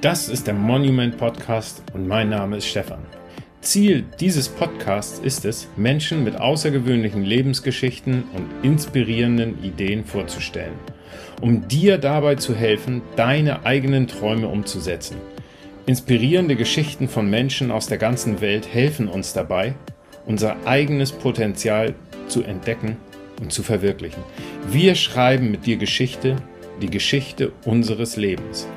Das ist der Monument Podcast und mein Name ist Stefan. Ziel dieses Podcasts ist es, Menschen mit außergewöhnlichen Lebensgeschichten und inspirierenden Ideen vorzustellen, um dir dabei zu helfen, deine eigenen Träume umzusetzen. Inspirierende Geschichten von Menschen aus der ganzen Welt helfen uns dabei, unser eigenes Potenzial zu entdecken und zu verwirklichen. Wir schreiben mit dir Geschichte, die Geschichte unseres Lebens.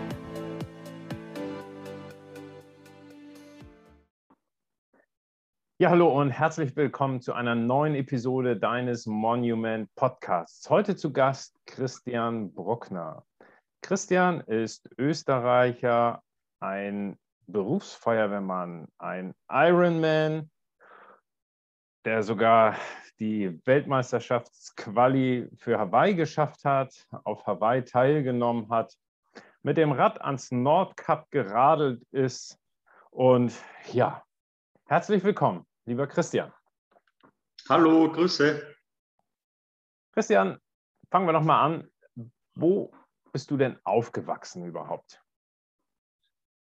Ja, hallo und herzlich willkommen zu einer neuen Episode deines Monument Podcasts. Heute zu Gast Christian Bruckner. Christian ist Österreicher, ein Berufsfeuerwehrmann, ein Ironman, der sogar die Weltmeisterschaftsquali für Hawaii geschafft hat, auf Hawaii teilgenommen hat, mit dem Rad ans Nordkap geradelt ist und ja, herzlich willkommen lieber Christian. Hallo, Grüße. Christian, fangen wir noch mal an. Wo bist du denn aufgewachsen überhaupt?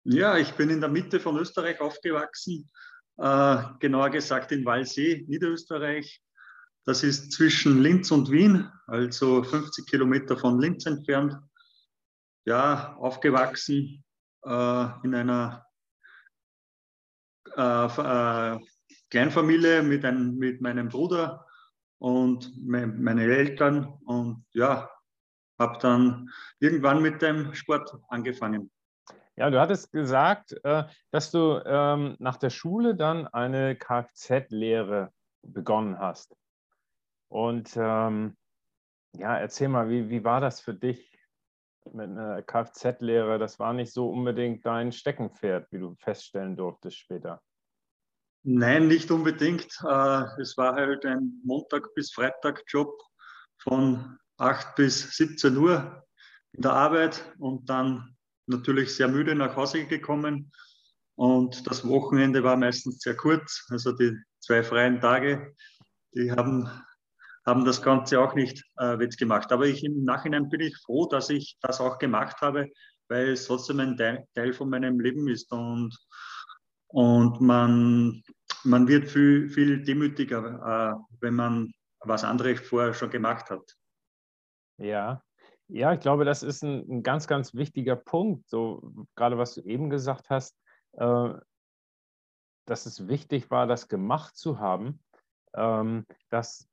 Ja, ich bin in der Mitte von Österreich aufgewachsen, äh, genauer gesagt in Walsee, Niederösterreich. Das ist zwischen Linz und Wien, also 50 Kilometer von Linz entfernt. Ja, aufgewachsen äh, in einer äh, äh Kleinfamilie mit, einem, mit meinem Bruder und mein, meine Eltern und ja, habe dann irgendwann mit dem Sport angefangen. Ja, du hattest gesagt, äh, dass du ähm, nach der Schule dann eine Kfz-Lehre begonnen hast. Und ähm, ja, erzähl mal, wie, wie war das für dich mit einer Kfz-Lehre? Das war nicht so unbedingt dein Steckenpferd, wie du feststellen durftest später. Nein, nicht unbedingt. Äh, es war halt ein Montag- bis Freitag-Job von 8 bis 17 Uhr in der Arbeit und dann natürlich sehr müde nach Hause gekommen. Und das Wochenende war meistens sehr kurz, also die zwei freien Tage, die haben, haben das Ganze auch nicht äh, wettgemacht. Aber ich, im Nachhinein bin ich froh, dass ich das auch gemacht habe, weil es trotzdem ein Teil von meinem Leben ist. Und und man, man wird viel, viel demütiger, äh, wenn man was anderes vorher schon gemacht hat. Ja, ja, ich glaube, das ist ein, ein ganz, ganz wichtiger Punkt. So gerade was du eben gesagt hast, äh, dass es wichtig war, das gemacht zu haben, ähm, dass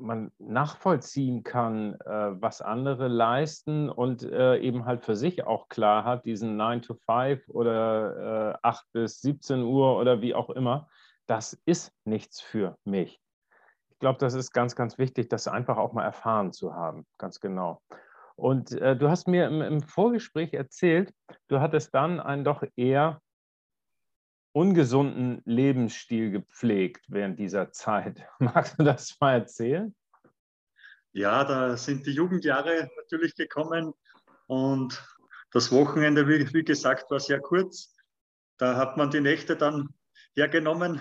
man nachvollziehen kann, äh, was andere leisten und äh, eben halt für sich auch klar hat, diesen 9 to 5 oder äh, 8 bis 17 Uhr oder wie auch immer, das ist nichts für mich. Ich glaube, das ist ganz, ganz wichtig, das einfach auch mal erfahren zu haben, ganz genau. Und äh, du hast mir im, im Vorgespräch erzählt, du hattest dann einen doch eher ungesunden Lebensstil gepflegt während dieser Zeit. Magst du das mal erzählen? Ja, da sind die Jugendjahre natürlich gekommen und das Wochenende, wie, wie gesagt, war sehr kurz. Da hat man die Nächte dann hergenommen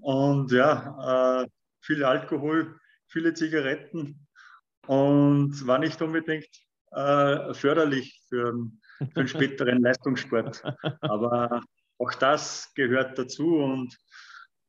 und ja, äh, viel Alkohol, viele Zigaretten und war nicht unbedingt äh, förderlich für, für einen späteren Leistungssport. Aber auch das gehört dazu und,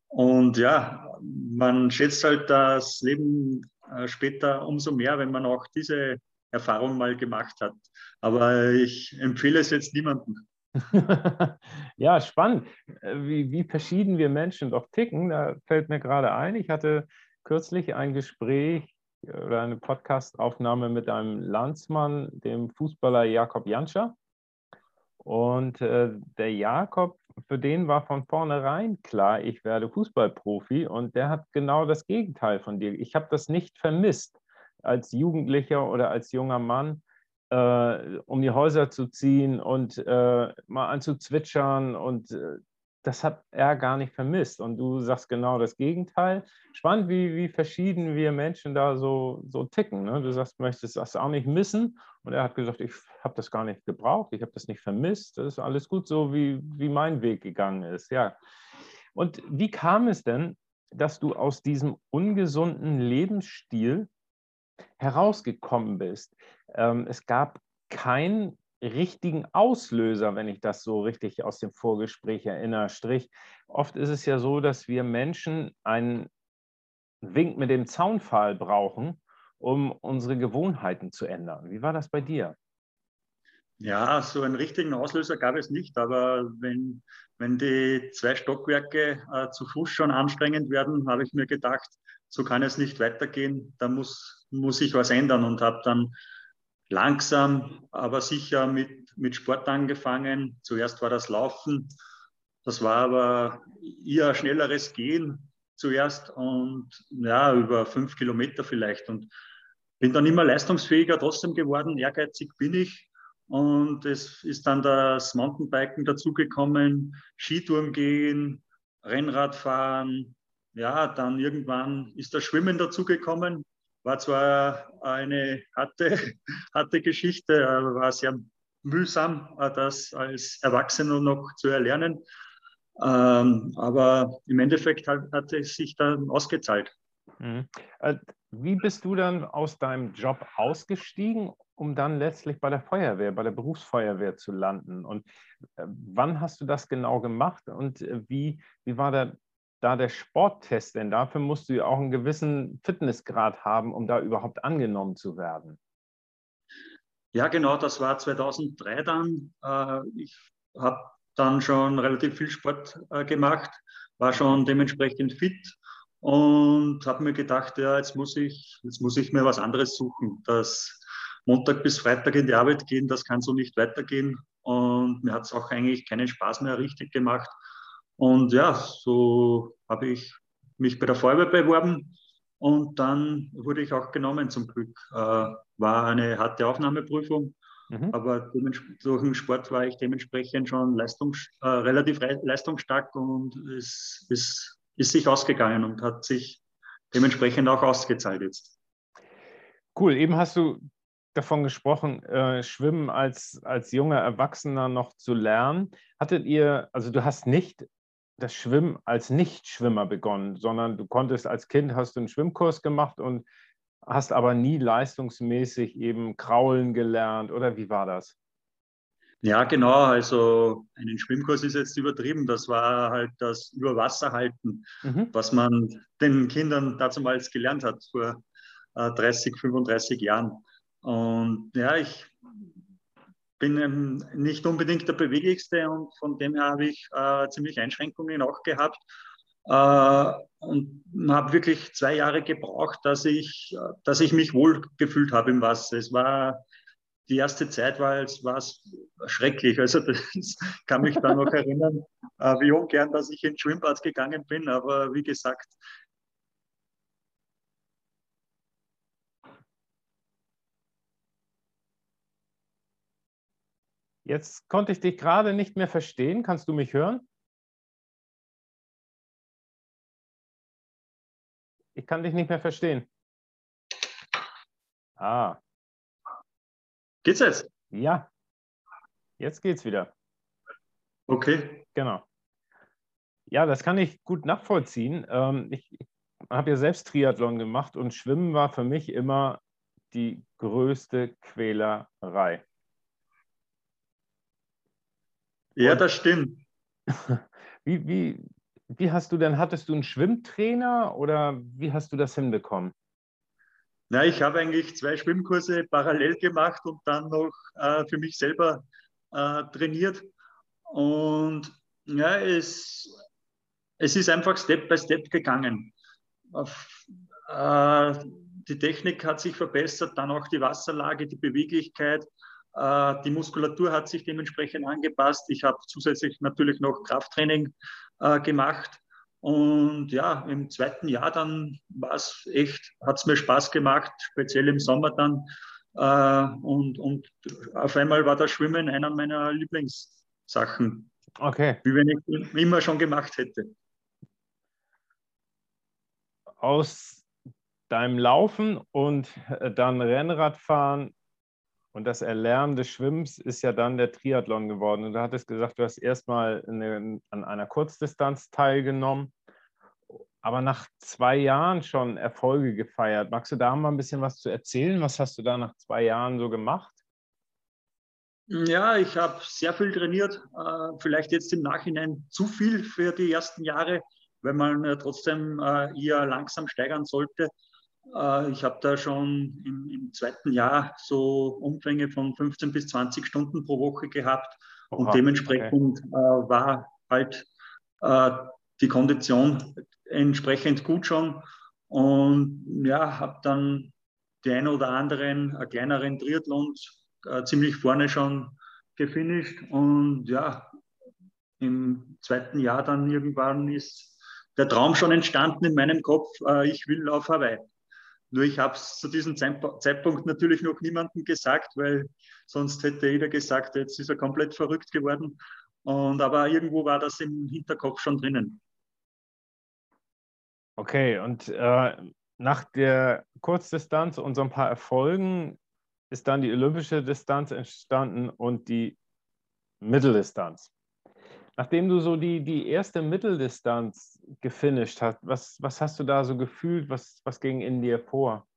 und ja, man schätzt halt das Leben äh, später umso mehr, wenn man auch diese Erfahrung mal gemacht hat. Aber ich empfehle es jetzt niemandem. ja, spannend, äh, wie, wie verschieden wir Menschen doch ticken. Da fällt mir gerade ein, ich hatte kürzlich ein Gespräch oder eine Podcastaufnahme mit einem Landsmann, dem Fußballer Jakob Janscher. Und äh, der Jakob, für den war von vornherein klar, ich werde Fußballprofi. Und der hat genau das Gegenteil von dir. Ich habe das nicht vermisst, als Jugendlicher oder als junger Mann, äh, um die Häuser zu ziehen und äh, mal anzuzwitschern und äh, das hat er gar nicht vermisst. Und du sagst genau das Gegenteil. Spannend, wie, wie verschieden wir Menschen da so, so ticken. Ne? Du sagst, möchtest das auch nicht missen. Und er hat gesagt, ich habe das gar nicht gebraucht, ich habe das nicht vermisst. Das ist alles gut so, wie, wie mein Weg gegangen ist. Ja. Und wie kam es denn, dass du aus diesem ungesunden Lebensstil herausgekommen bist? Ähm, es gab kein richtigen Auslöser, wenn ich das so richtig aus dem Vorgespräch erinnere. Strich, oft ist es ja so, dass wir Menschen einen Wink mit dem Zaunpfahl brauchen, um unsere Gewohnheiten zu ändern. Wie war das bei dir? Ja, so einen richtigen Auslöser gab es nicht, aber wenn, wenn die zwei Stockwerke äh, zu Fuß schon anstrengend werden, habe ich mir gedacht, so kann es nicht weitergehen, da muss, muss ich was ändern und habe dann langsam, aber sicher mit, mit Sport angefangen. Zuerst war das Laufen, das war aber eher schnelleres Gehen zuerst und ja, über fünf Kilometer vielleicht und bin dann immer leistungsfähiger trotzdem geworden. Ehrgeizig bin ich und es ist dann das Mountainbiken dazugekommen, Skitouren gehen, Rennradfahren. Ja, dann irgendwann ist das Schwimmen dazugekommen. War zwar eine harte, harte Geschichte, war sehr mühsam, das als Erwachsener noch zu erlernen. Ähm, aber im Endeffekt hat, hat es sich dann ausgezahlt. Mhm. Äh, wie bist du dann aus deinem Job ausgestiegen, um dann letztlich bei der Feuerwehr, bei der Berufsfeuerwehr zu landen? Und äh, wann hast du das genau gemacht und äh, wie, wie war der, da der Sporttest? Denn dafür musst du ja auch einen gewissen Fitnessgrad haben, um da überhaupt angenommen zu werden. Ja, genau, das war 2003 dann. Ich habe dann schon relativ viel Sport gemacht, war schon dementsprechend fit und habe mir gedacht, ja, jetzt muss ich, jetzt muss ich mir was anderes suchen. Das Montag bis Freitag in die Arbeit gehen, das kann so nicht weitergehen. Und mir hat es auch eigentlich keinen Spaß mehr richtig gemacht. Und ja, so habe ich mich bei der Feuerwehr beworben und dann wurde ich auch genommen zum Glück. Äh, war eine harte Aufnahmeprüfung, mhm. aber durch den Sport war ich dementsprechend schon leistungs, äh, relativ leistungsstark und es ist ist sich ausgegangen und hat sich dementsprechend auch ausgezahlt jetzt. Cool, eben hast du davon gesprochen, äh, Schwimmen als, als junger Erwachsener noch zu lernen. Hattet ihr, also du hast nicht das Schwimmen als Nichtschwimmer begonnen, sondern du konntest als Kind, hast du einen Schwimmkurs gemacht und hast aber nie leistungsmäßig eben kraulen gelernt oder wie war das? Ja, genau. Also einen Schwimmkurs ist jetzt übertrieben. Das war halt das Überwasserhalten, mhm. was man den Kindern damals gelernt hat vor äh, 30, 35 Jahren. Und ja, ich bin nicht unbedingt der Beweglichste und von dem her habe ich äh, ziemlich Einschränkungen auch gehabt. Äh, und habe wirklich zwei Jahre gebraucht, dass ich, dass ich mich wohl gefühlt habe im Wasser. Es war die erste Zeit war es, war es schrecklich. Also das kann mich da noch erinnern, äh, wie ungern, dass ich ins Schwimmbad gegangen bin. Aber wie gesagt, Jetzt konnte ich dich gerade nicht mehr verstehen. Kannst du mich hören? Kann dich nicht mehr verstehen. Ah, Geht's jetzt? Ja, jetzt geht's wieder. Okay. Genau. Ja, das kann ich gut nachvollziehen. Ähm, ich habe ja selbst Triathlon gemacht und Schwimmen war für mich immer die größte Quälerei. Ja, das stimmt. Wie, wie, wie hast du denn, hattest du einen Schwimmtrainer oder wie hast du das hinbekommen? Na, ich habe eigentlich zwei Schwimmkurse parallel gemacht und dann noch äh, für mich selber äh, trainiert. Und ja, es, es ist einfach Step by Step gegangen. Auf, äh, die Technik hat sich verbessert, dann auch die Wasserlage, die Beweglichkeit. Äh, die Muskulatur hat sich dementsprechend angepasst. Ich habe zusätzlich natürlich noch Krafttraining äh, gemacht. Und ja, im zweiten Jahr dann war es echt, hat es mir Spaß gemacht, speziell im Sommer dann. Äh, und, und auf einmal war das Schwimmen einer meiner Lieblingssachen. Okay. Wie wenn ich immer schon gemacht hätte. Aus deinem Laufen und äh, dann Rennradfahren und das Erlernen des Schwimmens ist ja dann der Triathlon geworden. Und du hattest gesagt, du hast erstmal an einer Kurzdistanz teilgenommen, aber nach zwei Jahren schon Erfolge gefeiert. Magst du da mal ein bisschen was zu erzählen? Was hast du da nach zwei Jahren so gemacht? Ja, ich habe sehr viel trainiert, äh, vielleicht jetzt im Nachhinein zu viel für die ersten Jahre, weil man ja trotzdem äh, eher langsam steigern sollte. Äh, ich habe da schon im, im, zweiten Jahr so Umfänge von 15 bis 20 Stunden pro Woche gehabt Oha, und dementsprechend okay. war halt die Kondition entsprechend gut schon und ja, habe dann die ein oder anderen kleineren Triathlons äh, ziemlich vorne schon gefinisht. Und ja, im zweiten Jahr dann irgendwann ist der Traum schon entstanden in meinem Kopf, äh, ich will auf Hawaii. Nur ich habe es zu diesem Zeitpunkt natürlich noch niemandem gesagt, weil sonst hätte jeder gesagt, jetzt ist er komplett verrückt geworden. Und aber irgendwo war das im Hinterkopf schon drinnen. Okay, und äh, nach der Kurzdistanz und so ein paar Erfolgen ist dann die olympische Distanz entstanden und die Mitteldistanz. Nachdem du so die, die erste Mitteldistanz gefinisht hast, was, was hast du da so gefühlt? Was, was ging in dir vor?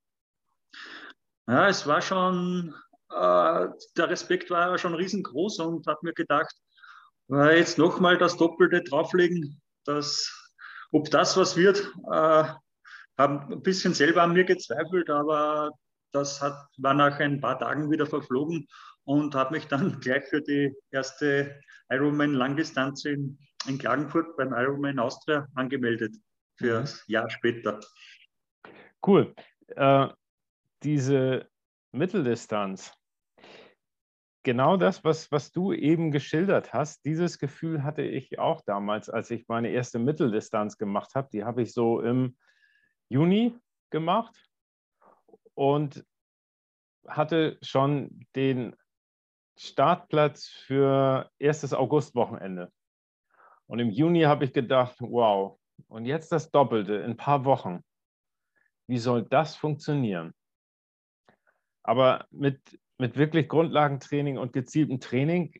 Ja, es war schon, äh, der Respekt war schon riesengroß und habe mir gedacht, äh, jetzt nochmal das Doppelte drauflegen, dass, ob das was wird, äh, habe ein bisschen selber an mir gezweifelt, aber das hat, war nach ein paar Tagen wieder verflogen und habe mich dann gleich für die erste Ironman Langdistanz in, in Klagenfurt beim Ironman Austria angemeldet für mhm. das Jahr später. Cool. Äh, diese Mitteldistanz, genau das, was, was du eben geschildert hast, dieses Gefühl hatte ich auch damals, als ich meine erste Mitteldistanz gemacht habe. Die habe ich so im Juni gemacht und hatte schon den Startplatz für erstes Augustwochenende. Und im Juni habe ich gedacht, wow, und jetzt das Doppelte in ein paar Wochen. Wie soll das funktionieren? Aber mit, mit wirklich Grundlagentraining und gezieltem Training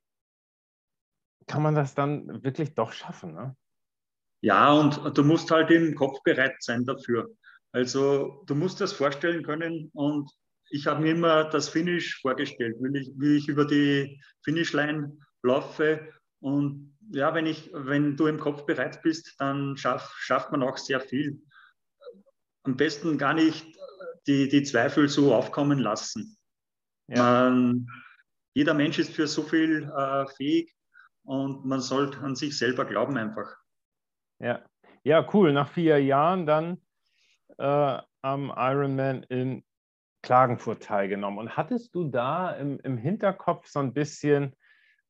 kann man das dann wirklich doch schaffen. Ne? Ja, und du musst halt im Kopf bereit sein dafür. Also du musst das vorstellen können und ich habe mir immer das Finish vorgestellt, wie ich, wie ich über die Finishline laufe. Und ja, wenn, ich, wenn du im Kopf bereit bist, dann schaff, schafft man auch sehr viel. Am besten gar nicht die, die Zweifel so aufkommen lassen. Ja. Man, jeder Mensch ist für so viel äh, fähig und man sollte an sich selber glauben einfach. Ja. ja, cool. Nach vier Jahren dann äh, am Ironman in Klagenfurt teilgenommen. Und hattest du da im, im Hinterkopf so ein bisschen,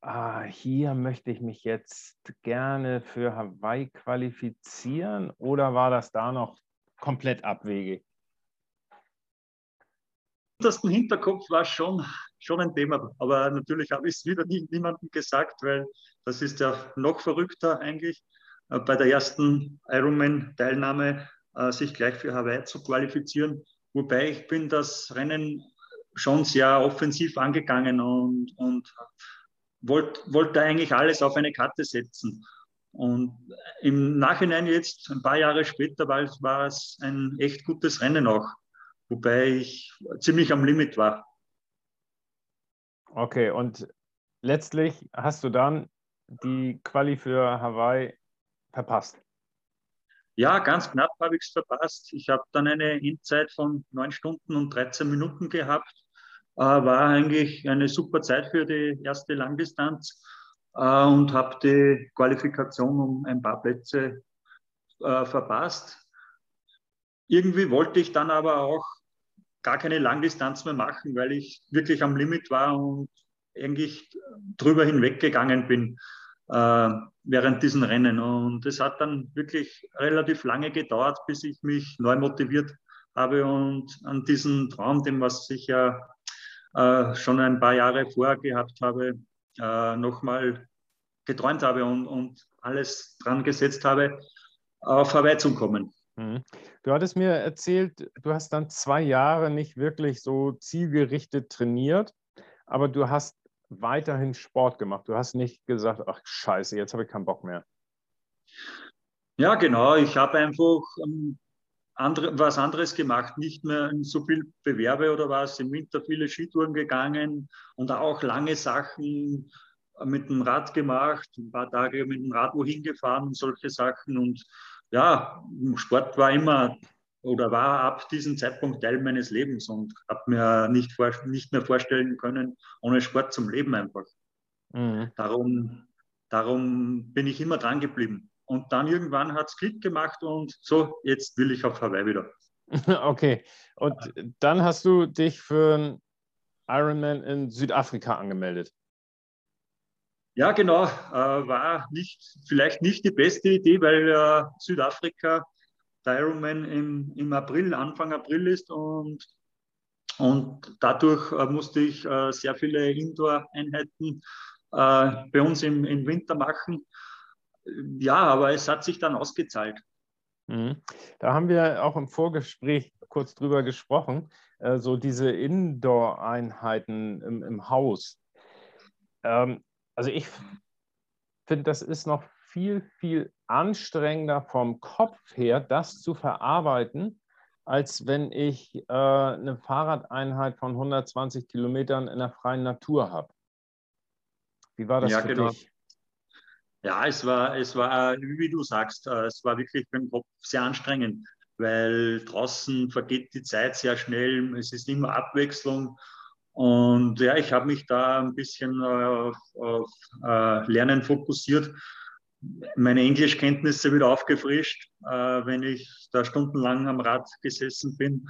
ah, hier möchte ich mich jetzt gerne für Hawaii qualifizieren oder war das da noch komplett abwegig? Das im Hinterkopf war schon, schon ein Thema, aber natürlich habe ich es wieder nie, niemandem gesagt, weil das ist ja noch verrückter eigentlich, äh, bei der ersten Ironman-Teilnahme äh, sich gleich für Hawaii zu qualifizieren. Wobei ich bin das Rennen schon sehr offensiv angegangen und, und wollte wollt eigentlich alles auf eine Karte setzen. Und im Nachhinein jetzt, ein paar Jahre später, war, war es ein echt gutes Rennen auch, wobei ich ziemlich am Limit war. Okay, und letztlich hast du dann die Quali für Hawaii verpasst. Ja, ganz knapp habe ich es verpasst. Ich habe dann eine Endzeit von 9 Stunden und 13 Minuten gehabt. Äh, war eigentlich eine super Zeit für die erste Langdistanz äh, und habe die Qualifikation um ein paar Plätze äh, verpasst. Irgendwie wollte ich dann aber auch gar keine Langdistanz mehr machen, weil ich wirklich am Limit war und eigentlich drüber hinweggegangen bin äh, während diesen Rennen. Und es hat dann wirklich relativ lange gedauert, bis ich mich neu motiviert habe und an diesen Traum, dem was ich ja äh, schon ein paar Jahre vorher gehabt habe, äh, nochmal geträumt habe und, und alles dran gesetzt habe, auf Hawaii zu kommen. Mhm. Du hattest mir erzählt, du hast dann zwei Jahre nicht wirklich so zielgerichtet trainiert, aber du hast weiterhin Sport gemacht. Du hast nicht gesagt, ach scheiße, jetzt habe ich keinen Bock mehr. Ja, genau. Ich habe einfach ähm, andere, was anderes gemacht, nicht mehr so viel Bewerbe oder was, im Winter viele Skitouren gegangen und auch lange Sachen mit dem Rad gemacht, ein paar Tage mit dem Rad wohin gefahren und solche Sachen. Und ja, Sport war immer oder war ab diesem Zeitpunkt Teil meines Lebens und habe mir nicht, vor, nicht mehr vorstellen können, ohne Sport zum Leben einfach. Mhm. Darum, darum bin ich immer dran geblieben. Und dann irgendwann hat es Klick gemacht und so, jetzt will ich auf Hawaii wieder. Okay, und dann hast du dich für einen Ironman in Südafrika angemeldet. Ja, genau. Äh, war nicht, vielleicht nicht die beste Idee, weil äh, Südafrika der Ironman im, im April, Anfang April ist und, und dadurch äh, musste ich äh, sehr viele Indoor-Einheiten äh, bei uns im, im Winter machen. Ja, aber es hat sich dann ausgezahlt. Mhm. Da haben wir auch im Vorgespräch kurz drüber gesprochen, äh, so diese Indoor-Einheiten im, im Haus. Ähm, also ich finde, das ist noch viel, viel anstrengender vom Kopf her, das zu verarbeiten, als wenn ich äh, eine Fahrradeinheit von 120 Kilometern in der freien Natur habe. Wie war das ja, für genau. dich? Ja, es war, es war, wie du sagst, äh, es war wirklich für den Kopf sehr anstrengend, weil draußen vergeht die Zeit sehr schnell, es ist immer Abwechslung und ja, ich habe mich da ein bisschen auf, auf uh, Lernen fokussiert, meine Englischkenntnisse wieder aufgefrischt, uh, wenn ich da stundenlang am Rad gesessen bin.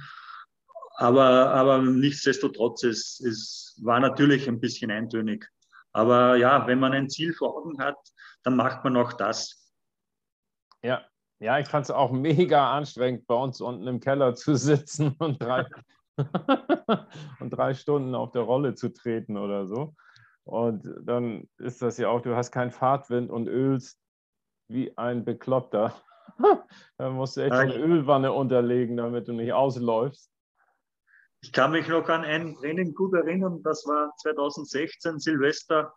Aber, aber nichtsdestotrotz, es, es war natürlich ein bisschen eintönig. Aber ja, wenn man ein Ziel vor Augen hat, dann macht man auch das. Ja, ja, ich fand es auch mega anstrengend, bei uns unten im Keller zu sitzen und drei, und drei Stunden auf der Rolle zu treten oder so. Und dann ist das ja auch, du hast keinen Fahrtwind und ölst wie ein Bekloppter. dann musst du echt eine Ölwanne unterlegen, damit du nicht ausläufst. Ich kann mich noch an ein Training gut erinnern, das war 2016 Silvester,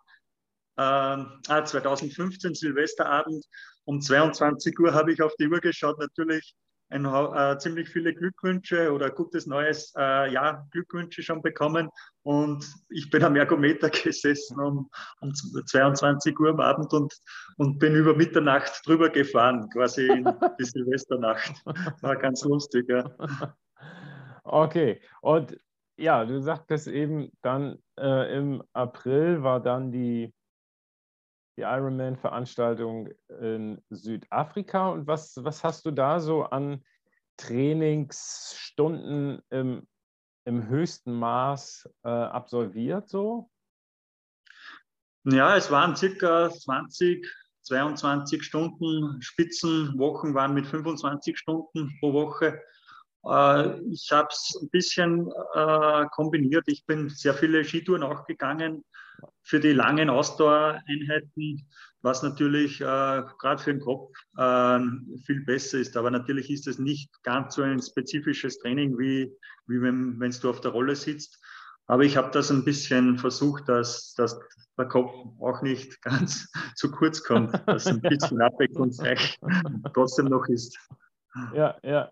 äh, 2015 Silvesterabend. Um 22 Uhr habe ich auf die Uhr geschaut, natürlich ein, äh, ziemlich viele Glückwünsche oder gutes neues äh, Jahr Glückwünsche schon bekommen. Und ich bin am Ergometer gesessen um, um 22 Uhr am Abend und, und bin über Mitternacht drüber gefahren, quasi in die Silvesternacht. War ganz lustig, ja. Okay, und ja, du sagtest eben dann äh, im April war dann die die Ironman-Veranstaltung in Südafrika. Und was, was hast du da so an Trainingsstunden im, im höchsten Maß äh, absolviert? So? Ja, es waren circa 20, 22 Stunden. Spitzenwochen waren mit 25 Stunden pro Woche. Äh, ich habe es ein bisschen äh, kombiniert. Ich bin sehr viele Skitouren auch gegangen für die langen Ausdauereinheiten, was natürlich äh, gerade für den Kopf äh, viel besser ist. Aber natürlich ist es nicht ganz so ein spezifisches Training, wie, wie wenn, du auf der Rolle sitzt. Aber ich habe das ein bisschen versucht, dass, dass der Kopf auch nicht ganz zu kurz kommt, dass ein bisschen abwechslungsreich trotzdem noch ist. Ja, ja.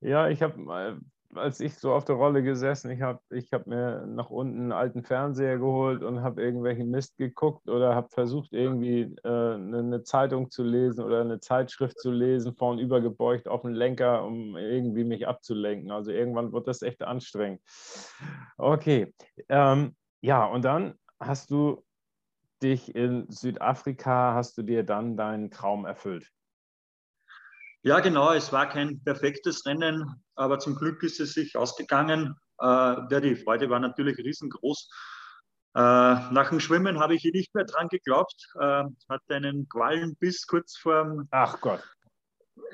Ja, ich habe, als ich so auf der Rolle gesessen, ich habe ich hab mir nach unten einen alten Fernseher geholt und habe irgendwelchen Mist geguckt oder habe versucht, irgendwie äh, eine, eine, Zeitung zu lesen oder eine Zeitschrift zu lesen, vorn übergebeugt auf den Lenker, um irgendwie mich abzulenken. Also irgendwann wird das echt anstrengend. Okay, ähm, ja, und dann hast du dich in Südafrika, hast du dir dann deinen Traum erfüllt. Ja, genau. Es war kein perfektes Rennen, aber zum Glück ist es sich ausgegangen. Äh, ja, die Freude war natürlich riesengroß. Äh, nach dem Schwimmen habe ich nicht mehr dran geglaubt. Äh, hatte einen Qualenbiss kurz vor. Ach Gott.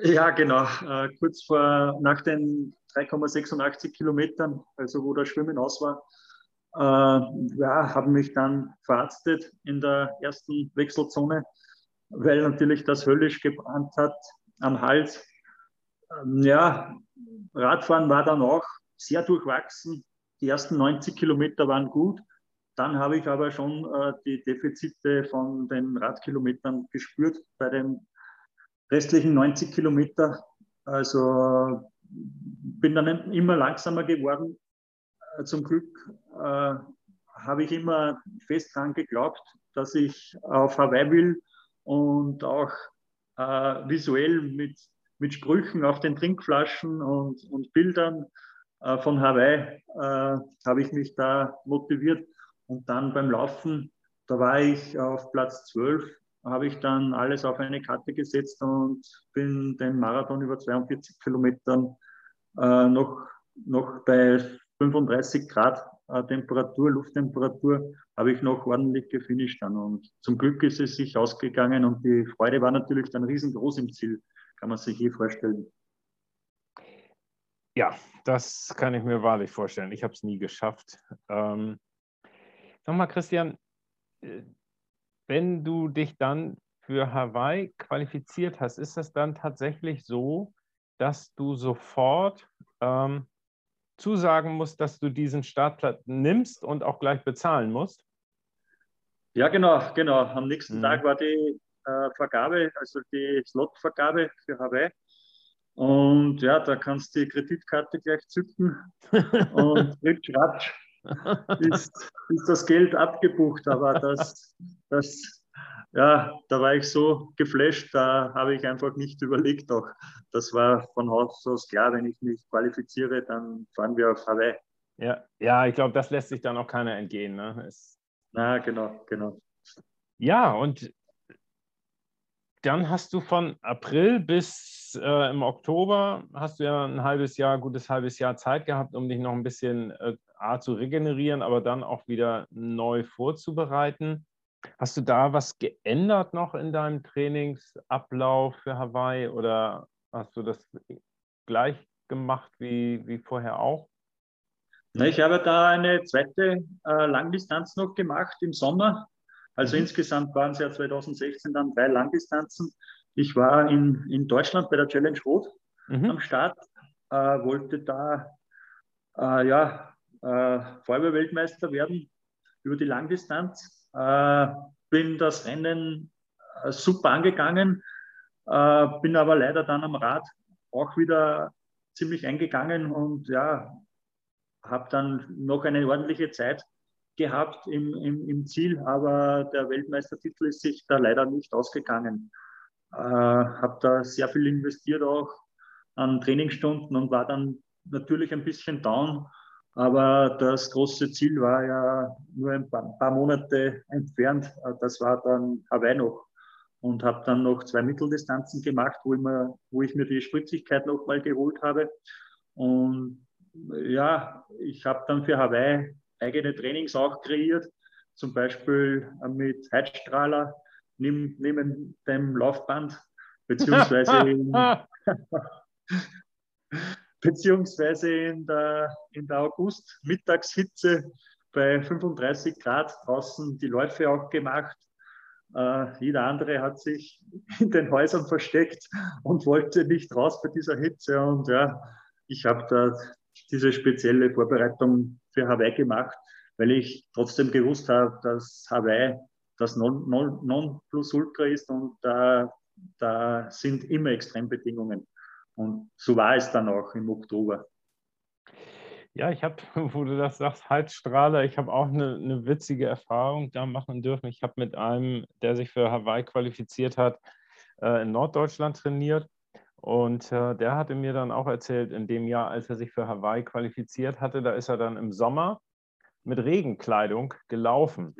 Ja, genau. Kurz vor, nach den 3,86 Kilometern, also wo das Schwimmen aus war. Ja, haben mich dann verarztet in der ersten Wechselzone, weil natürlich das höllisch gebrannt hat am Hals. Ähm, ja, Radfahren war dann auch sehr durchwachsen. Die ersten 90 Kilometer waren gut. Dann habe ich aber schon äh, die Defizite von den Radkilometern gespürt bei den restlichen 90 Kilometern. Also bin dann immer langsamer geworden. Äh, zum Glück äh, habe ich immer fest daran geglaubt, dass ich auf Hawaii will und auch äh, visuell mit, mit Sprüchen auf den Trinkflaschen und, und Bildern äh, von Hawaii äh, habe ich mich da motiviert. Und dann beim Laufen, da war ich auf Platz 12, habe ich dann alles auf eine Karte gesetzt und bin den Marathon über 42 Kilometern äh, noch, noch bei 35 Grad Temperatur, Lufttemperatur, habe ich noch ordentlich gefinisht dann. Und zum Glück ist es sich ausgegangen und die Freude war natürlich dann riesengroß im Ziel, kann man sich je vorstellen. Ja, das kann ich mir wahrlich vorstellen. Ich habe es nie geschafft. Ähm, sag mal, Christian, äh, wenn du dich dann für Hawaii qualifiziert hast, ist das dann tatsächlich so, dass du sofort ähm, zusagen musst, dass du diesen Startplatz nimmst und auch gleich bezahlen musst? Ja, genau, genau. Am nächsten mhm. Tag war die äh, Vergabe, also die Slotvergabe für Hawaii. Und ja, da kannst du die Kreditkarte gleich zücken und ritsch, ratsch ist, ist das Geld abgebucht. Aber das, das, ja, da war ich so geflasht, da habe ich einfach nicht überlegt auch. Das war von Haus aus klar, wenn ich mich qualifiziere, dann fahren wir auf Hawaii. Ja, ja ich glaube, das lässt sich dann auch keiner entgehen. Ne? Es Na, genau, genau. Ja, und dann hast du von April bis äh, im Oktober hast du ja ein halbes Jahr, gutes halbes Jahr Zeit gehabt, um dich noch ein bisschen äh, A, zu regenerieren, aber dann auch wieder neu vorzubereiten. Hast du da was geändert noch in deinem Trainingsablauf für Hawaii oder hast du das gleich gemacht wie, wie vorher auch? Na, ich habe da eine zweite äh, Langdistanz noch gemacht im Sommer. Also mhm. insgesamt waren es ja 2016 dann drei Langdistanzen. Ich war in, in Deutschland bei der Challenge Rot mhm. am Start, äh, wollte da äh, ja, äh, Feuerwehrweltmeister werden über die Langdistanz äh, bin das Rennen äh, super angegangen, äh, bin aber leider dann am Rad auch wieder ziemlich eingegangen und ja, habe dann noch eine ordentliche Zeit gehabt im, im, im, Ziel, aber der Weltmeistertitel ist sich da leider nicht ausgegangen. Äh, habe da sehr viel investiert auch an Trainingsstunden und war dann natürlich ein bisschen down aber das große Ziel war ja nur ein paar, paar Monate entfernt. Das war dann Hawaii noch. Und habe dann noch zwei Mitteldistanzen gemacht, wo ich mir, wo ich mir die Spritzigkeit noch mal geholt habe. Und ja, ich habe dann für Hawaii eigene Trainings auch kreiert, zum Beispiel mit Heizstrahler neben, neben dem Laufband, beziehungsweise beziehungsweise in der, in der August-Mittagshitze bei 35 Grad draußen die Läufe auch gemacht. Äh, jeder andere hat sich in den Häusern versteckt und wollte nicht raus bei dieser Hitze. Und ja, ich habe da diese spezielle Vorbereitung für Hawaii gemacht, weil ich trotzdem gewusst habe, dass Hawaii das Non-Plus-Ultra ist und da, da sind immer Extrembedingungen. Und so war es dann auch im Oktober. Ja, ich habe, wo du das sagst, Heizstrahler, ich habe auch eine, eine, witzige Erfahrung da machen dürfen. Ich habe mit einem, der sich für Hawaii qualifiziert hat, äh, in Norddeutschland trainiert. Und äh, der hatte mir dann auch erzählt, in dem Jahr, als er sich für Hawaii qualifiziert hatte, da ist er dann im Sommer mit Regenkleidung gelaufen,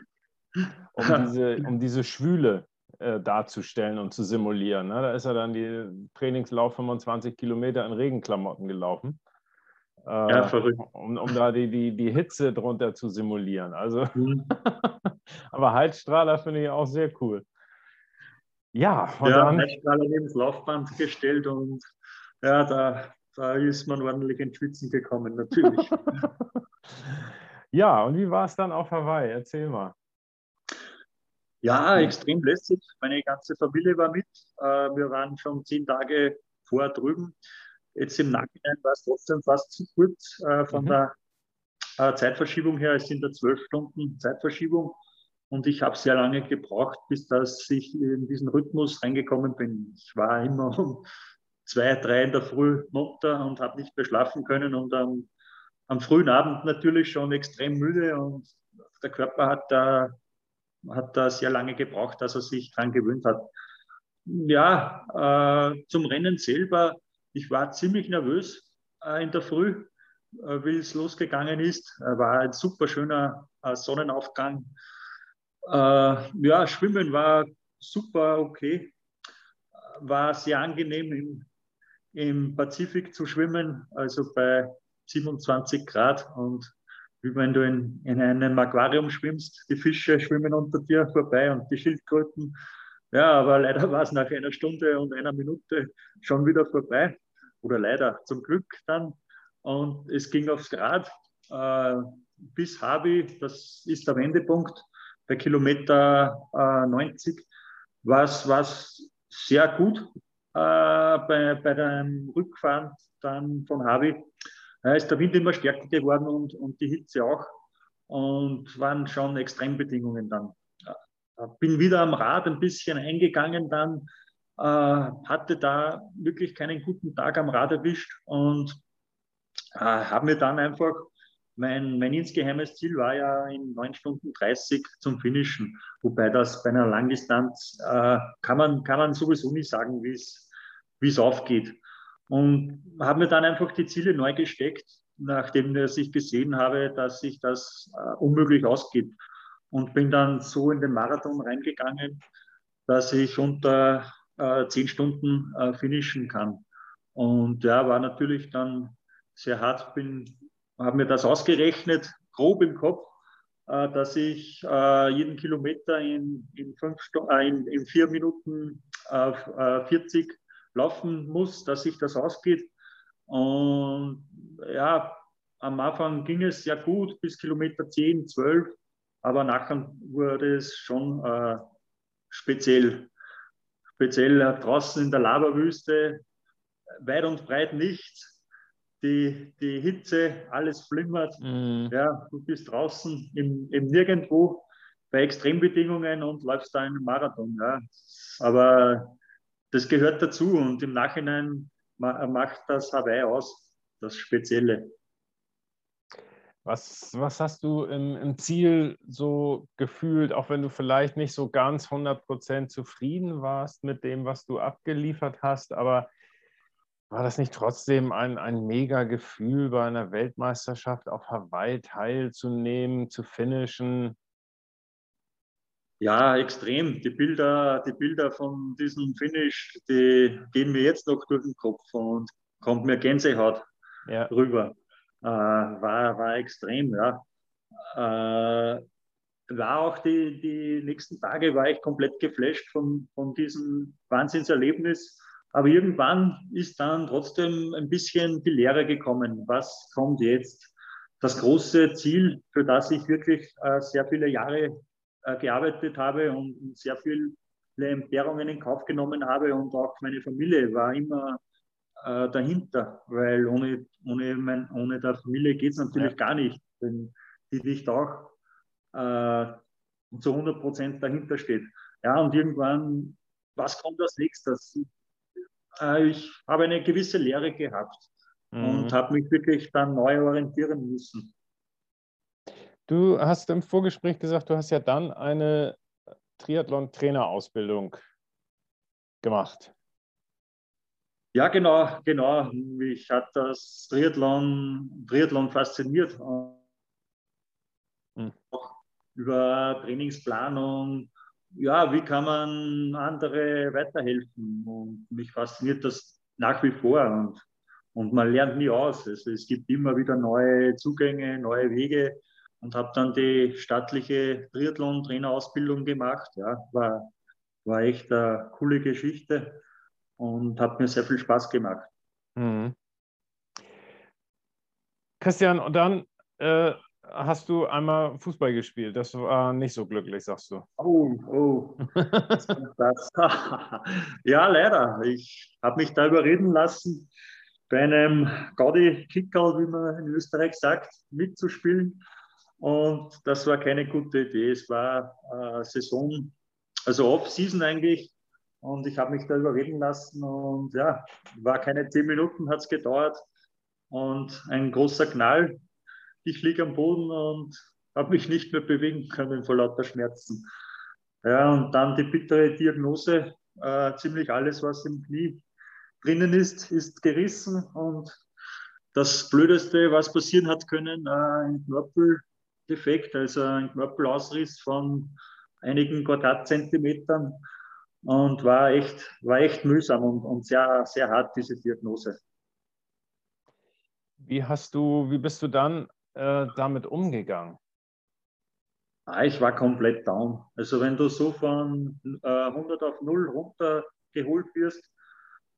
um diese, um diese Schwüle äh, darzustellen und zu simulieren. Ne? Da ist er dann die Trainingslauf 25 Kilometer in Regenklamotten gelaufen. Äh, ja, verrückt. Um, um da die, die, die Hitze drunter zu simulieren. Also, mhm. aber Heizstrahler finde ich auch sehr cool. Ja, und ja, dann, Heizstrahler neben das Laufband gestellt und ja, da, da ist man ordentlich ins Schwitzen gekommen, natürlich. ja, und wie war es dann auf Hawaii? Erzähl mal. Ja, extrem lässig. Meine ganze Familie war mit. Äh, wir waren schon zehn Tage vor drüben. Jetzt im Nachhinein war es trotzdem fast zu kurz äh, von mhm. der äh, Zeitverschiebung her. Es sind da zwölf Stunden Zeitverschiebung. Und ich habe sehr lange gebraucht, bis dass ich in diesen Rhythmus reingekommen bin. Ich war immer um zwei, drei in der Früh munter und habe nicht mehr schlafen können und am, am frühen Abend natürlich schon extrem müde und der Körper hat da, hat da sehr lange gebraucht, dass er sich daran gewöhnt hat. Ja, äh, zum Rennen selber, ich war ziemlich nervös äh, in der Früh, äh, wie es losgegangen ist. war ein super schöner äh, Sonnenaufgang. Äh, ja, Schwimmen war super okay. War sehr angenehm im, im Pazifik zu schwimmen, also bei 27 Grad und wie wenn du in, in einem Aquarium schwimmst, die Fische schwimmen unter dir vorbei und die Schildkröten. Ja, aber leider war es nach einer Stunde und einer Minute schon wieder vorbei. Oder leider zum Glück dann. Und es ging aufs Rad äh, bis Habi, das ist der Wendepunkt, bei Kilometer äh, 90, war es sehr gut äh, bei, bei dem Rückfahren dann von Habi. Da ist der Wind immer stärker geworden und, und die Hitze auch. Und waren schon Extrembedingungen dann. Bin wieder am Rad ein bisschen eingegangen dann, äh, hatte da wirklich keinen guten Tag am Rad erwischt und äh, habe mir dann einfach, mein, mein insgeheimes Ziel war ja in 9 Stunden 30 zum Finishen, wobei das bei einer Langdistanz äh, kann, man, kann man sowieso nicht sagen, wie es aufgeht. Und habe mir dann einfach die Ziele neu gesteckt, nachdem ich gesehen habe, dass sich das äh, unmöglich ausgeht. Und bin dann so in den Marathon reingegangen, dass ich unter äh, 10 Stunden äh, finishen kann. Und ja, war natürlich dann sehr hart bin, habe mir das ausgerechnet, grob im Kopf, äh, dass ich äh, jeden Kilometer in, in, fünf äh, in, in vier Minuten 40 laufen muss, dass sich das ausgeht. Und ja, am Anfang ging es ja gut bis Kilometer 10, 12, aber nachher wurde es schon äh, speziell. Speziell draußen in der Lavawüste, weit und breit nichts die, die Hitze, alles flimmert. Mhm. Ja, du bist draußen im, im Nirgendwo bei Extrembedingungen und läufst da einen Marathon. Ja. Aber das gehört dazu und im Nachhinein macht das Hawaii aus, das Spezielle. Was, was hast du im, im Ziel so gefühlt, auch wenn du vielleicht nicht so ganz 100% zufrieden warst mit dem, was du abgeliefert hast, aber war das nicht trotzdem ein, ein mega Gefühl, bei einer Weltmeisterschaft auf Hawaii teilzunehmen, zu finishen? Ja, extrem. Die Bilder, die Bilder von diesem Finish, die gehen mir jetzt noch durch den Kopf und kommt mir Gänsehaut ja. rüber. Äh, war, war extrem, ja. Äh, war auch die, die nächsten Tage war ich komplett geflasht von, von diesem Wahnsinnserlebnis aber irgendwann ist dann trotzdem ein bisschen die Lehre gekommen. Was kommt jetzt? Das große Ziel, für das ich wirklich äh, sehr viele Jahre äh, gearbeitet habe und, und sehr viele Entbehrungen in Kauf genommen habe und auch meine Familie war immer äh, dahinter, weil ohne, ohne, mein, ohne der Familie geht es natürlich ja. gar nicht, wenn die nicht auch äh, zu 100 Prozent dahinter steht. Ja, und irgendwann, was kommt als nächstes? äh, ich habe eine gewisse Lehre gehabt mhm. und habe mich wirklich dann neu orientieren müssen. Du hast im Vorgespräch gesagt, du hast ja dann eine Triathlon-Trainerausbildung gemacht. Ja, genau, genau. Mich hat das Triathlon, Triathlon fasziniert. Hm. Über Trainingsplanung, ja, wie kann man andere weiterhelfen? Und mich fasziniert das nach wie vor und, und man lernt nie aus. Also es gibt immer wieder neue Zugänge, neue Wege und habe dann die staatliche Triathlon-Trainerausbildung gemacht. Ja, war, war echt eine coole Geschichte und hat mir sehr viel Spaß gemacht. Mhm. Christian, und dann äh, hast du einmal Fußball gespielt. Das war nicht so glücklich, sagst du. Oh, oh. das. ja, leider. Ich habe mich da überreden lassen, bei einem Gaudi-Kickerl, wie man in Österreich sagt, mitzuspielen. Und das war keine gute Idee. Es war äh, Saison, also Off-Season eigentlich. Und ich habe mich da überreden lassen und ja, war keine zehn Minuten, hat es gedauert. Und ein großer Knall. Ich liege am Boden und habe mich nicht mehr bewegen können vor lauter Schmerzen. Ja, und dann die bittere Diagnose, äh, ziemlich alles, was im Knie drinnen ist, ist gerissen. Und das Blödeste, was passieren hat können, äh, ein Knorpeldefekt, also ein Knorpelausriss von einigen Quadratzentimetern und war echt, war echt mühsam und, und sehr, sehr hart, diese Diagnose. Wie hast du, wie bist du dann äh, damit umgegangen? Ah, ich war komplett down. Also wenn du so von äh, 100 auf 0 runtergeholt wirst,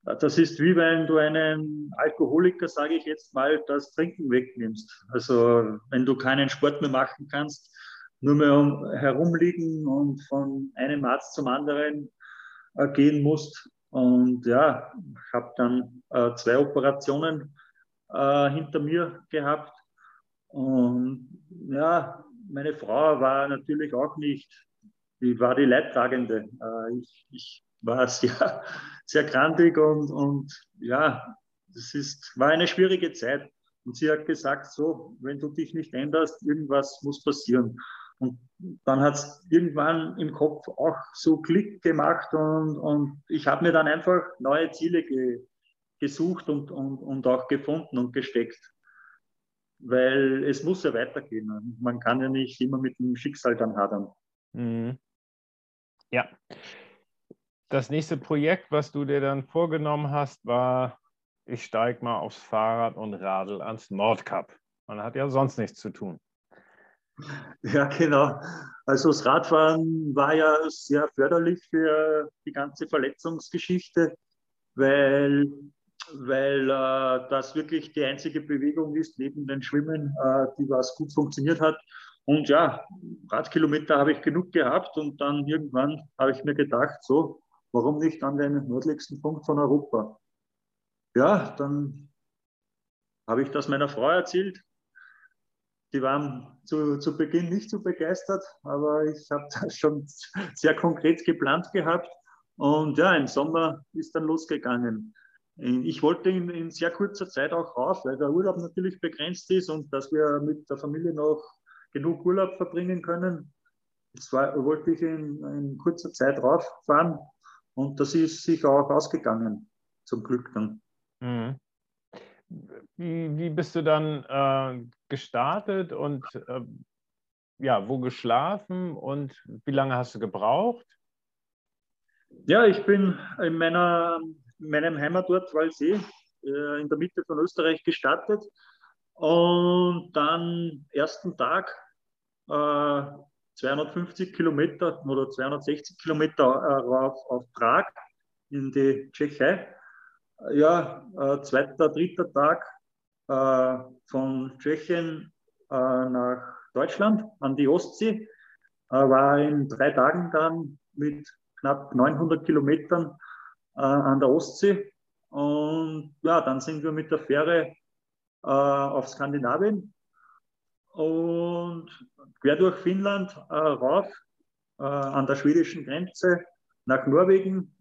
das ist wie wenn du einem Alkoholiker, sage ich jetzt mal, das Trinken wegnimmst. Also wenn du keinen Sport mehr machen kannst, nur mehr um, herumliegen und von einem Arzt zum anderen äh, gehen musst. Und ja, ich habe dann äh, zwei Operationen äh, hinter mir gehabt. Und ja, meine Frau war natürlich auch nicht, die war die Leidtragende. Äh, ich, ich war sehr, sehr krantig und, und ja, das ist, war eine schwierige Zeit. Und sie hat gesagt, so, wenn du dich nicht änderst, irgendwas muss passieren. Und dann hat es irgendwann im Kopf auch so Klick gemacht und, und ich habe mir dann einfach neue Ziele ge, gesucht und, und, und auch gefunden und gesteckt. Weil es muss ja weitergehen. Man kann ja nicht immer mit dem Schicksal dann hadern. Mhm. Ja. Das nächste Projekt, was du dir dann vorgenommen hast, war, ich steige mal aufs Fahrrad und radel ans Nordkap. Man hat ja sonst nichts zu tun. Ja, genau. Also das Radfahren war ja sehr förderlich für die ganze Verletzungsgeschichte, weil, weil äh, das wirklich die einzige Bewegung ist neben dem Schwimmen, äh, die was gut funktioniert hat. Und ja, Radkilometer habe ich genug gehabt und dann irgendwann habe ich mir gedacht, so, warum nicht an den nördlichsten Punkt von Europa? Ja, dann habe ich das meiner Frau erzählt die waren zu, zu Beginn nicht so begeistert, aber ich habe das schon sehr konkret geplant gehabt. Und ja, im Sommer ist dann losgegangen. Ich wollte in, in, sehr kurzer Zeit auch raus, weil der Urlaub natürlich begrenzt ist und dass wir mit der Familie noch genug Urlaub verbringen können. Das war, wollte ich in, in kurzer Zeit rauffahren und das ist sich auch ausgegangen, zum Glück dann. Mhm. Wie, wie bist du dann äh, gestartet und äh, ja, wo geschlafen und wie lange hast du gebraucht? Ja, ich bin in meiner, meinem Heimatort Walsee äh, in der Mitte von Österreich gestartet und dann ersten Tag äh, 250 Kilometer oder 260 Kilometer äh, auf, auf Prag in die Tschechei. Ja, äh, zweiter, dritter Tag äh, von Tschechien nach Deutschland an die Ostsee. War in drei Tagen dann mit knapp 900 Kilometern an der Ostsee. Und ja, dann sind wir mit der Fähre auf Skandinavien und quer durch Finnland rauf an der schwedischen Grenze nach Norwegen.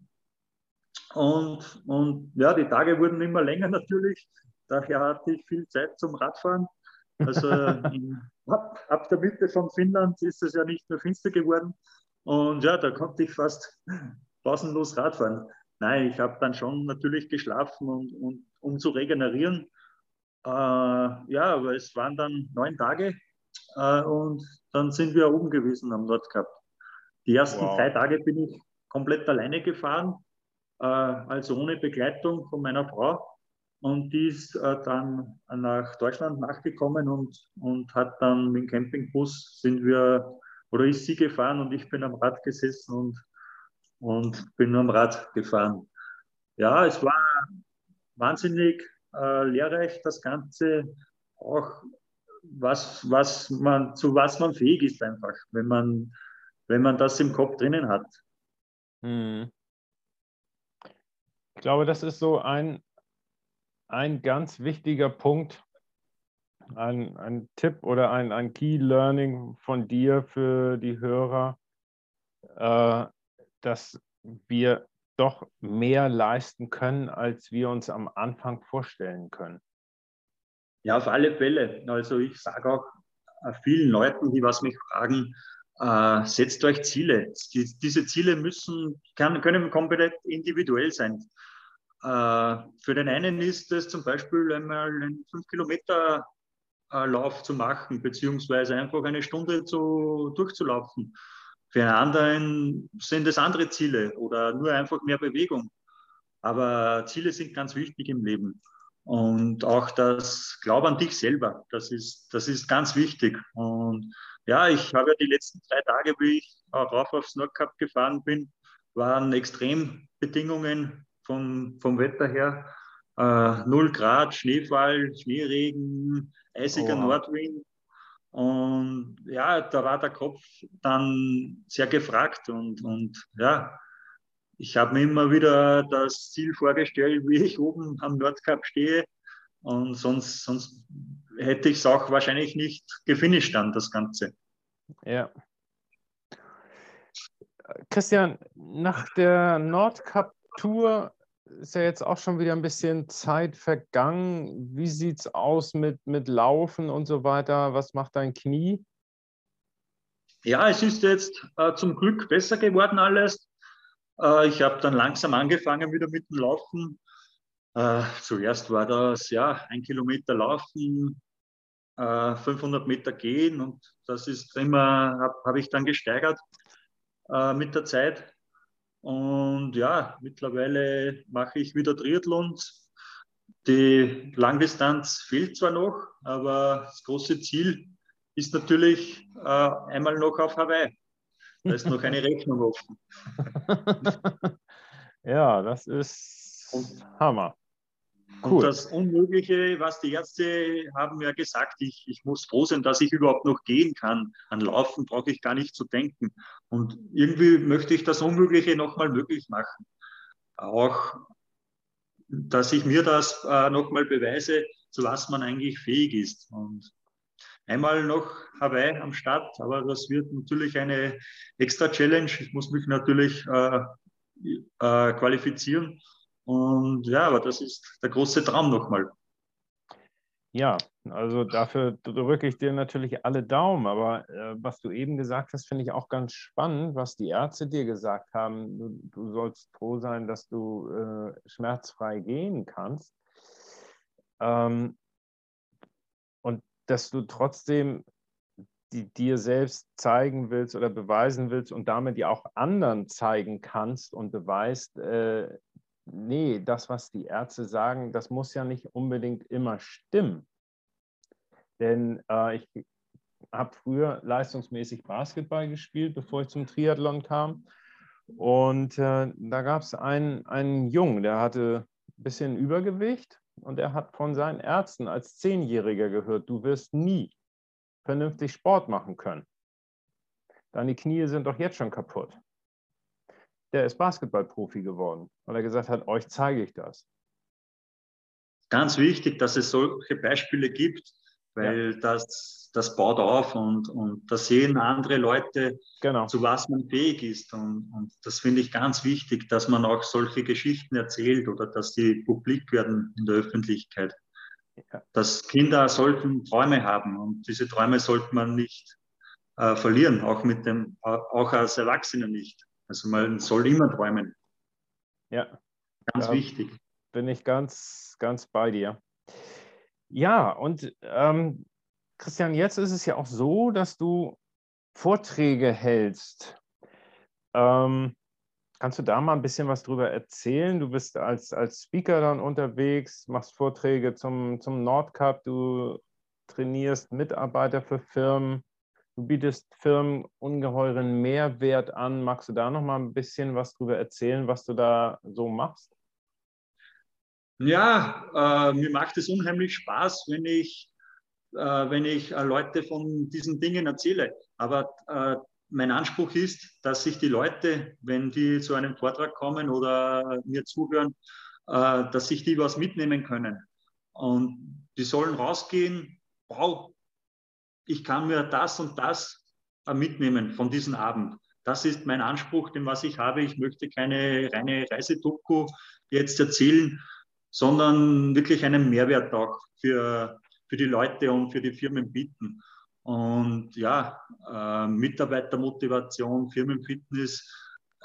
Und, und ja, die Tage wurden immer länger natürlich. Daher hatte ich viel Zeit zum Radfahren. Also in, ab, ab, der Mitte von Finnland ist es ja nicht mehr finster geworden. Und ja, da konnte ich fast pausenlos Radfahren. Nein, ich habe dann schon natürlich geschlafen, und, und, um zu regenerieren. Äh, ja, aber es waren dann neun Tage äh, und dann sind wir oben gewesen am Nordkap. Die ersten wow. drei Tage bin ich komplett alleine gefahren, äh, also ohne Begleitung von meiner Frau. Und die ist dann nach Deutschland nachgekommen und, und hat dann mit dem Campingbus sind wir, oder ist sie gefahren und ich bin am Rad gesessen und, und bin nur am Rad gefahren. Ja, es war wahnsinnig äh, lehrreich, das Ganze auch, was, was man, zu was man fähig ist einfach, wenn man, wenn man das im Kopf drinnen hat. Hm. Ich glaube, das ist so ein, ein ganz wichtiger Punkt, ein, ein Tipp oder ein, ein Key Learning von dir für die Hörer, äh, dass wir doch mehr leisten können, als wir uns am Anfang vorstellen können. Ja, auf alle Fälle. Also ich sage auch äh, vielen Leuten, die was mich fragen, äh, setzt euch Ziele. Die, diese Ziele müssen, kann, können komplett individuell sein. Äh, für den einen ist es zum Beispiel einmal einen 5 Kilometer äh, Lauf zu machen, beziehungsweise einfach eine Stunde zu, durchzulaufen. Für einen anderen sind es andere Ziele oder nur einfach mehr Bewegung. Aber Ziele sind ganz wichtig im Leben. Und auch das Glaub an dich selber, das ist, das ist ganz wichtig. Und ja, ich habe ja die letzten drei Tage, wie ich rauf aufs Nordkap gefahren bin, waren Extrembedingungen vom, vom Wetter her. Äh, 0 Grad, Schneefall, Schneeregen, eisiger oh. Nordwind. Und ja, da war der Kopf dann sehr gefragt. Und, und ja, ich habe mir immer wieder das Ziel vorgestellt, wie ich oben am Nordkap stehe. Und sonst, sonst hätte ich es auch wahrscheinlich nicht gefinisht dann, das Ganze. Ja. Christian, nach der Nordkap-Tour ist ja jetzt auch schon wieder ein bisschen Zeit vergangen. Wie sieht es aus mit, mit Laufen und so weiter? Was macht dein Knie? Ja, es ist jetzt äh, zum Glück besser geworden alles. Äh, ich habe dann langsam angefangen wieder mit dem Laufen. Äh, zuerst war das ja ein Kilometer Laufen, äh, 500 Meter gehen und das ist immer, habe hab ich dann gesteigert äh, mit der Zeit. Und ja, mittlerweile mache ich wieder Triathlons. Die Langdistanz fehlt zwar noch, aber das große Ziel ist natürlich äh, einmal noch auf Hawaii. Da ist noch eine Rechnung offen. ja, das ist Hammer. Cool. Und das Unmögliche, was die Ärzte haben ja gesagt, ich, ich muss froh sein, dass ich überhaupt noch gehen kann. An Laufen brauche ich gar nicht zu denken. Und irgendwie möchte ich das Unmögliche nochmal möglich machen. Auch, dass ich mir das äh, nochmal beweise, zu was man eigentlich fähig ist. Und einmal noch Hawaii am Start, aber das wird natürlich eine extra Challenge. Ich muss mich natürlich äh, äh, qualifizieren. Und ja, aber das ist der große Traum nochmal. Ja, also dafür drücke ich dir natürlich alle Daumen. Aber äh, was du eben gesagt hast, finde ich auch ganz spannend, was die Ärzte dir gesagt haben. Du, du sollst froh sein, dass du äh, schmerzfrei gehen kannst. Ähm, dass du trotzdem die, dir selbst zeigen willst oder beweisen willst und damit ja auch anderen zeigen kannst und beweist, äh, nee, das, was die Ärzte sagen, das muss ja nicht unbedingt immer stimmen. Denn äh, ich habe früher leistungsmäßig Basketball gespielt, bevor ich zum Triathlon kam. Und äh, da gab es einen, einen Jungen, der hatte ein bisschen Übergewicht und er hat von seinen Ärzten als Zehnjähriger gehört, du wirst nie vernünftig Sport machen können. Deine Knie sind doch jetzt schon kaputt. Der ist Basketballprofi geworden, weil er gesagt hat, euch zeige ich das. Ganz wichtig, dass es solche Beispiele gibt, weil ja. das, das baut auf und, und da sehen andere Leute, genau. zu was man fähig ist. Und, und das finde ich ganz wichtig, dass man auch solche Geschichten erzählt oder dass die publik werden in der Öffentlichkeit. Ja. Dass Kinder sollten Träume haben und diese Träume sollte man nicht äh, verlieren, auch, mit dem, auch als Erwachsener nicht. Also man soll immer träumen. Ja. Ganz ja, wichtig. Bin ich ganz, ganz bei dir. Ja, und ähm, Christian, jetzt ist es ja auch so, dass du Vorträge hältst. Ähm, kannst du da mal ein bisschen was drüber erzählen? Du bist als, als Speaker dann unterwegs, machst Vorträge zum, zum Nordcup, du trainierst Mitarbeiter für Firmen, du bietest Firmen ungeheuren Mehrwert an. Magst du da noch mal ein bisschen was drüber erzählen, was du da so machst? Ja, äh, mir macht es unheimlich Spaß, wenn ich, äh, wenn ich äh, Leute von diesen Dingen erzähle. Aber äh, mein Anspruch ist, dass sich die Leute, wenn die zu einem Vortrag kommen oder mir zuhören, äh, dass sich die was mitnehmen können. Und die sollen rausgehen, wow, ich kann mir das und das äh, mitnehmen von diesem Abend. das ist mein Anspruch, den was ich habe. Ich möchte keine reine Reisedoku jetzt erzählen, sondern wirklich einen Mehrwert auch für, für die Leute und für die Firmen bieten. Und ja, äh, Mitarbeitermotivation, Firmenfitness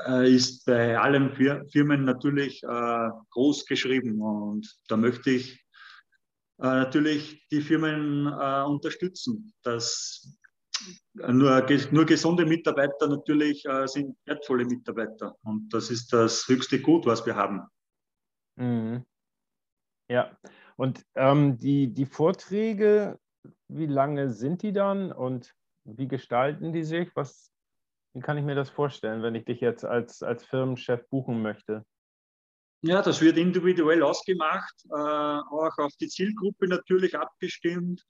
äh, ist bei allen Fir Firmen natürlich äh, groß geschrieben. Und da möchte ich natürlich die Firmen äh, unterstützen, dass nur, nur gesunde Mitarbeiter natürlich äh, sind wertvolle Mitarbeiter. Und das ist das höchste Gut, was wir haben. Mhm. Ja, und ähm, die, die Vorträge, wie lange sind die dann und wie gestalten die sich? Was, wie kann ich mir das vorstellen, wenn ich dich jetzt als, als Firmenchef buchen möchte? Ja, das wird individuell ausgemacht, äh, auch auf die Zielgruppe natürlich abgestimmt.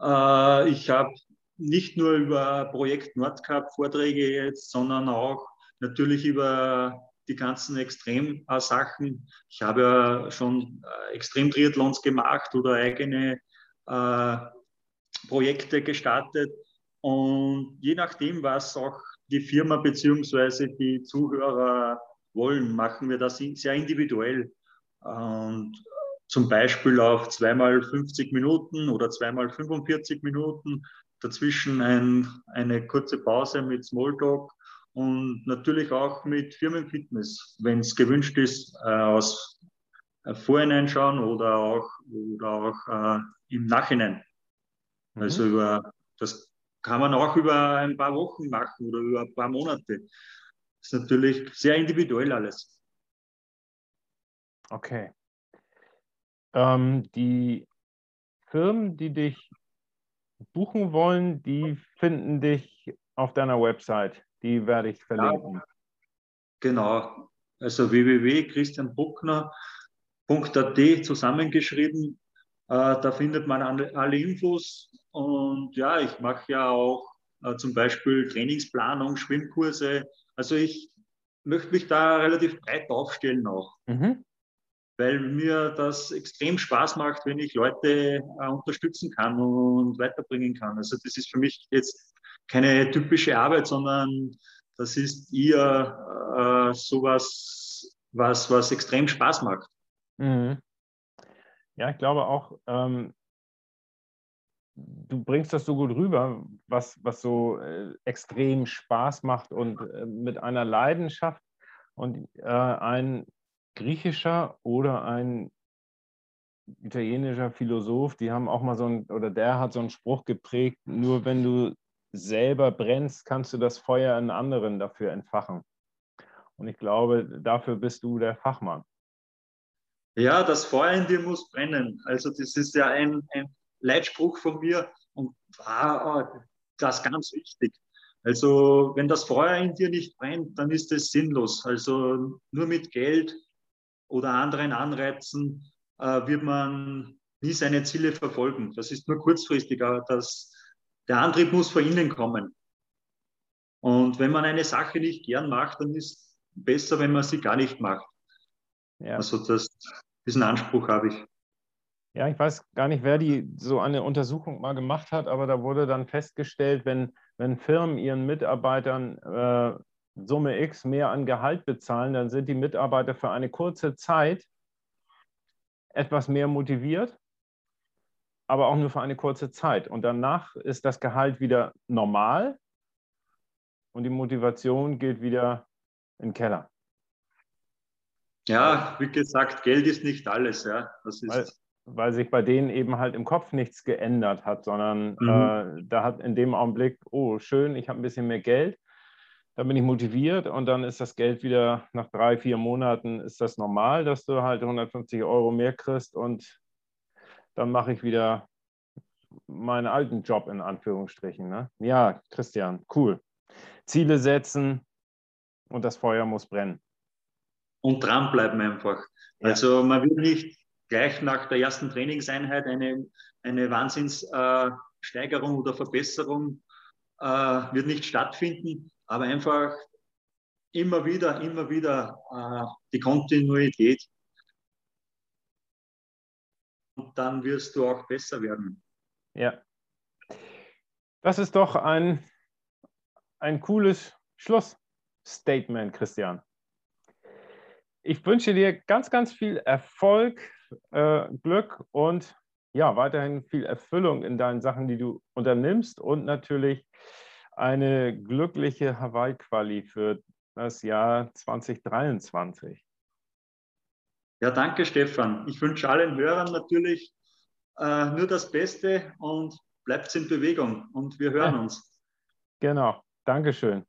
Äh, ich habe nicht nur über Projekt Nordcup Vorträge jetzt, sondern auch natürlich über die ganzen Extremsachen. Ich habe ja schon äh, Extrem-Triathlons gemacht oder eigene äh, Projekte gestartet. Und je nachdem, was auch die Firma bzw. die Zuhörer wollen, machen wir das sehr individuell. Und zum Beispiel auf zweimal 50 Minuten oder zweimal 45 Minuten, dazwischen ein, eine kurze Pause mit Smalltalk und natürlich auch mit Firmenfitness, wenn es gewünscht ist, äh, aus äh, Vorhinein schauen oder auch, oder auch äh, im Nachhinein. Mhm. Also über, das kann man auch über ein paar Wochen machen oder über ein paar Monate. Das ist natürlich sehr individuell alles. Okay. Ähm, die Firmen, die dich buchen wollen, die finden dich auf deiner Website. Die werde ich verlinken. Ja, genau. Also www.christianbuckner.at zusammengeschrieben. Äh, da findet man alle Infos. Und ja, ich mache ja auch äh, zum Beispiel Trainingsplanung, Schwimmkurse. Also ich möchte mich da relativ breit aufstellen auch. Mhm weil mir das extrem Spaß macht, wenn ich Leute äh, unterstützen kann und weiterbringen kann. Also das ist für mich jetzt keine typische Arbeit, sondern das ist eher äh, sowas, was, was extrem Spaß macht. Mhm. Ja, ich glaube auch, ähm, du bringst das so gut rüber, was, was so äh, extrem Spaß macht und äh, mit einer Leidenschaft und äh, ein griechischer oder ein italienischer Philosoph, die haben auch mal so ein, oder der hat so einen Spruch geprägt, nur wenn du selber brennst, kannst du das Feuer in anderen dafür entfachen. Und ich glaube, dafür bist du der Fachmann. Ja, das Feuer in dir muss brennen. Also das ist ja ein, ein Leitspruch von mir und ah, das ist ganz wichtig. Also wenn das Feuer in dir nicht brennt, dann ist es sinnlos. Also nur mit Geld oder anderen Anreizen äh, wird man nie seine Ziele verfolgen. Das ist nur kurzfristig, aber das, der Antrieb muss von innen kommen. Und wenn man eine Sache nicht gern macht, dann ist es besser, wenn man sie gar nicht macht. Ja. Also das, diesen Anspruch habe ich. Ja, ich weiß gar nicht, wer die so eine Untersuchung mal gemacht hat, aber da wurde dann festgestellt, wenn, wenn Firmen ihren Mitarbeitern äh, Summe X mehr an Gehalt bezahlen, dann sind die Mitarbeiter für eine kurze Zeit etwas mehr motiviert, aber auch nur für eine kurze Zeit. Und danach ist das Gehalt wieder normal und die Motivation geht wieder in den Keller. Ja, wie gesagt, Geld ist nicht alles. Ja. Das ist weil, weil sich bei denen eben halt im Kopf nichts geändert hat, sondern mhm. äh, da hat in dem Augenblick, oh, schön, ich habe ein bisschen mehr Geld dann bin ich motiviert und dann ist das Geld wieder nach drei, vier Monaten ist das normal, dass du halt 150 Euro mehr kriegst und dann mache ich wieder meinen alten Job in Anführungsstrichen. Ne? Ja, Christian, cool. Ziele setzen und das Feuer muss brennen. Und dranbleiben einfach. Ja. Also man will nicht gleich nach der ersten Trainingseinheit eine, eine Wahnsinnssteigerung äh, oder Verbesserung äh, wird nicht stattfinden aber einfach immer wieder, immer wieder äh, die Kontinuität. Und dann wirst du auch besser werden. Ja. Das ist doch ein, ein cooles Schluss, Statement, Christian. Ich wünsche dir ganz, ganz viel Erfolg, äh, Glück und ja, weiterhin viel Erfüllung in deinen Sachen, die du unternimmst und natürlich eine glückliche Hawaii-Quali für das Jahr 2023. Ja, danke, Stefan. Ich wünsche allen Hörern natürlich äh, nur das Beste und bleibt in Bewegung und wir hören uns. Genau. Dankeschön.